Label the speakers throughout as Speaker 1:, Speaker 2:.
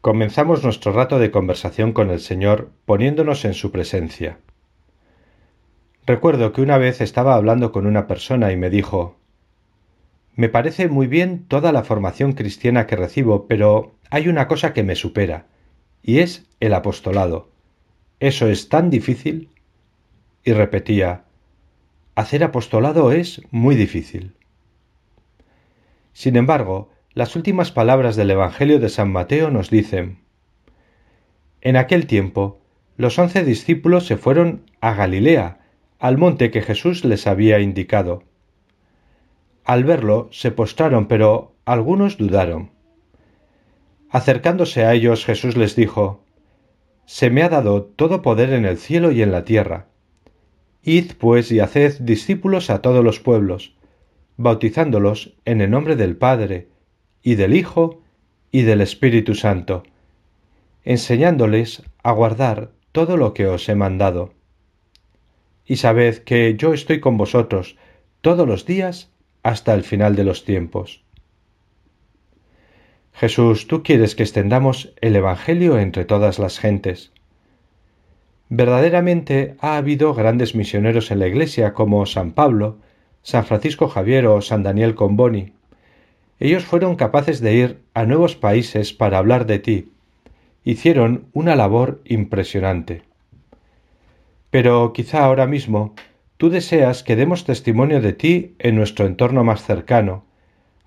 Speaker 1: Comenzamos nuestro rato de conversación con el Señor poniéndonos en su presencia. Recuerdo que una vez estaba hablando con una persona y me dijo Me parece muy bien toda la formación cristiana que recibo, pero hay una cosa que me supera, y es el apostolado. ¿Eso es tan difícil? Y repetía Hacer apostolado es muy difícil. Sin embargo, las últimas palabras del Evangelio de San Mateo nos dicen En aquel tiempo, los once discípulos se fueron a Galilea, al monte que Jesús les había indicado. Al verlo, se postraron, pero algunos dudaron. Acercándose a ellos, Jesús les dijo, Se me ha dado todo poder en el cielo y en la tierra. Id, pues, y haced discípulos a todos los pueblos, bautizándolos en el nombre del Padre, y del Hijo y del Espíritu Santo, enseñándoles a guardar todo lo que os he mandado. Y sabed que yo estoy con vosotros todos los días hasta el final de los tiempos. Jesús, tú quieres que extendamos el Evangelio entre todas las gentes. Verdaderamente ha habido grandes misioneros en la Iglesia como San Pablo, San Francisco Javier o San Daniel Comboni. Ellos fueron capaces de ir a nuevos países para hablar de ti. Hicieron una labor impresionante. Pero quizá ahora mismo tú deseas que demos testimonio de ti en nuestro entorno más cercano,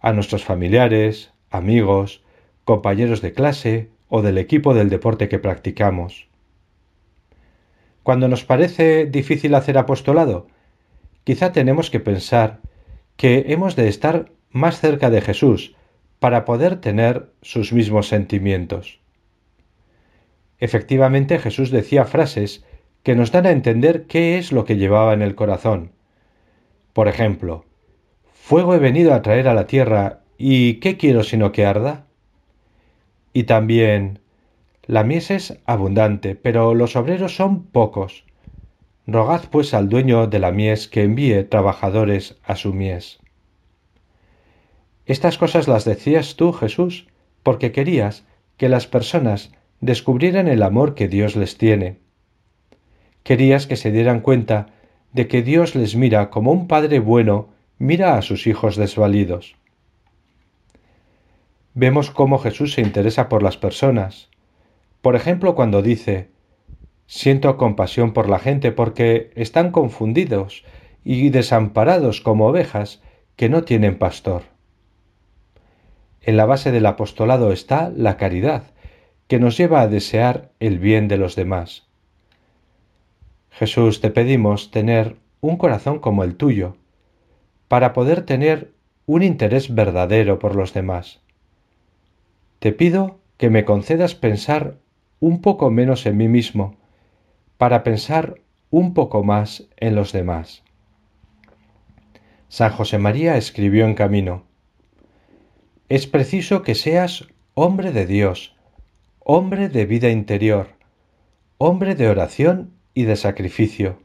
Speaker 1: a nuestros familiares, amigos, compañeros de clase o del equipo del deporte que practicamos. Cuando nos parece difícil hacer apostolado, quizá tenemos que pensar que hemos de estar más cerca de Jesús para poder tener sus mismos sentimientos. Efectivamente Jesús decía frases que nos dan a entender qué es lo que llevaba en el corazón. Por ejemplo, Fuego he venido a traer a la tierra, ¿y qué quiero sino que arda? Y también, la mies es abundante, pero los obreros son pocos. Rogad pues al dueño de la mies que envíe trabajadores a su mies. Estas cosas las decías tú, Jesús, porque querías que las personas descubrieran el amor que Dios les tiene. Querías que se dieran cuenta de que Dios les mira como un Padre bueno mira a sus hijos desvalidos. Vemos cómo Jesús se interesa por las personas. Por ejemplo, cuando dice Siento compasión por la gente porque están confundidos y desamparados como ovejas que no tienen pastor. En la base del apostolado está la caridad, que nos lleva a desear el bien de los demás. Jesús, te pedimos tener un corazón como el tuyo, para poder tener un interés verdadero por los demás. Te pido que me concedas pensar un poco menos en mí mismo, para pensar un poco más en los demás. San José María escribió en camino, es preciso que seas hombre de Dios, hombre de vida interior, hombre de oración y de sacrificio.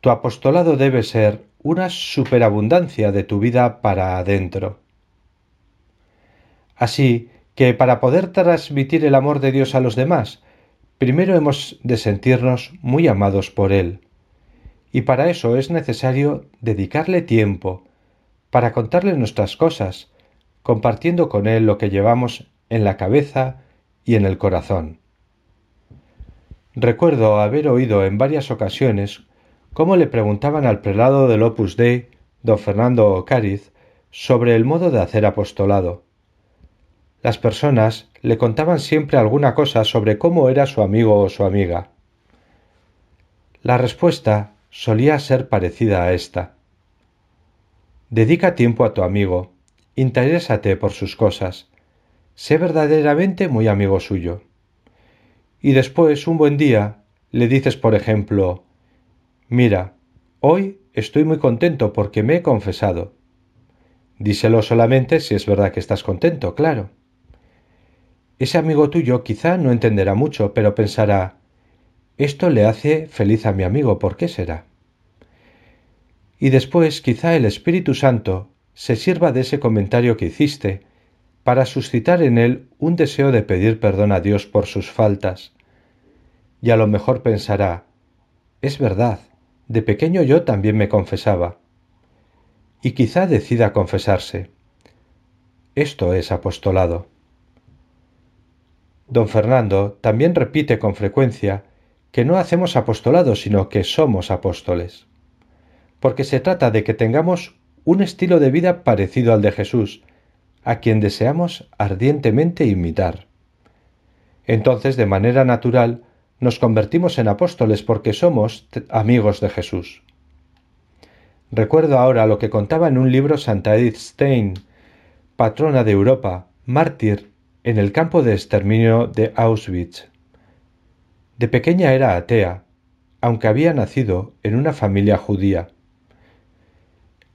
Speaker 1: Tu apostolado debe ser una superabundancia de tu vida para adentro. Así que para poder transmitir el amor de Dios a los demás, primero hemos de sentirnos muy amados por Él. Y para eso es necesario dedicarle tiempo, para contarle nuestras cosas, compartiendo con Él lo que llevamos en la cabeza y en el corazón. Recuerdo haber oído en varias ocasiones cómo le preguntaban al prelado del Opus Dei, don Fernando Ocariz, sobre el modo de hacer apostolado. Las personas le contaban siempre alguna cosa sobre cómo era su amigo o su amiga. La respuesta solía ser parecida a esta. Dedica tiempo a tu amigo, interésate por sus cosas, sé verdaderamente muy amigo suyo. Y después, un buen día, le dices, por ejemplo, Mira, hoy estoy muy contento porque me he confesado. Díselo solamente si es verdad que estás contento, claro. Ese amigo tuyo quizá no entenderá mucho, pero pensará esto le hace feliz a mi amigo, ¿por qué será? Y después quizá el Espíritu Santo se sirva de ese comentario que hiciste para suscitar en él un deseo de pedir perdón a Dios por sus faltas. Y a lo mejor pensará, es verdad, de pequeño yo también me confesaba. Y quizá decida confesarse. Esto es apostolado. Don Fernando también repite con frecuencia que no hacemos apostolado, sino que somos apóstoles. Porque se trata de que tengamos un estilo de vida parecido al de Jesús, a quien deseamos ardientemente imitar. Entonces, de manera natural, nos convertimos en apóstoles porque somos amigos de Jesús. Recuerdo ahora lo que contaba en un libro Santa Edith Stein, patrona de Europa, mártir en el campo de exterminio de Auschwitz. De pequeña era atea, aunque había nacido en una familia judía.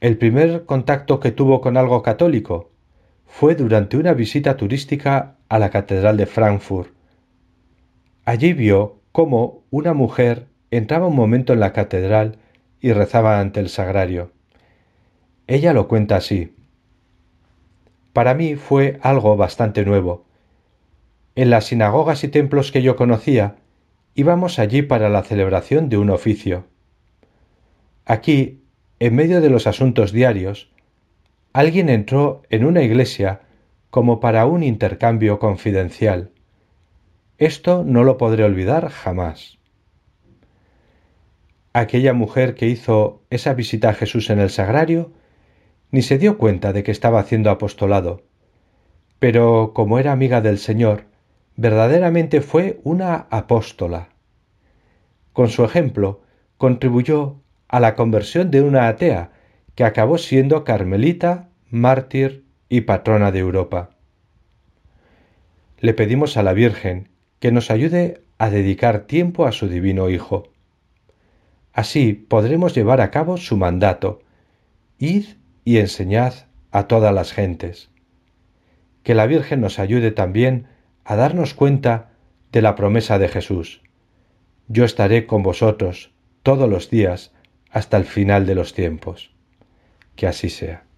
Speaker 1: El primer contacto que tuvo con algo católico fue durante una visita turística a la Catedral de Frankfurt. Allí vio cómo una mujer entraba un momento en la catedral y rezaba ante el sagrario. Ella lo cuenta así. Para mí fue algo bastante nuevo. En las sinagogas y templos que yo conocía, íbamos allí para la celebración de un oficio. Aquí, en medio de los asuntos diarios, alguien entró en una iglesia como para un intercambio confidencial. Esto no lo podré olvidar jamás. Aquella mujer que hizo esa visita a Jesús en el sagrario ni se dio cuenta de que estaba haciendo apostolado, pero como era amiga del Señor, verdaderamente fue una apóstola. Con su ejemplo, contribuyó a la conversión de una atea que acabó siendo carmelita, mártir y patrona de Europa. Le pedimos a la Virgen que nos ayude a dedicar tiempo a su divino Hijo. Así podremos llevar a cabo su mandato, id y enseñad a todas las gentes. Que la Virgen nos ayude también a darnos cuenta de la promesa de Jesús. Yo estaré con vosotros todos los días hasta el final de los tiempos. Que así sea.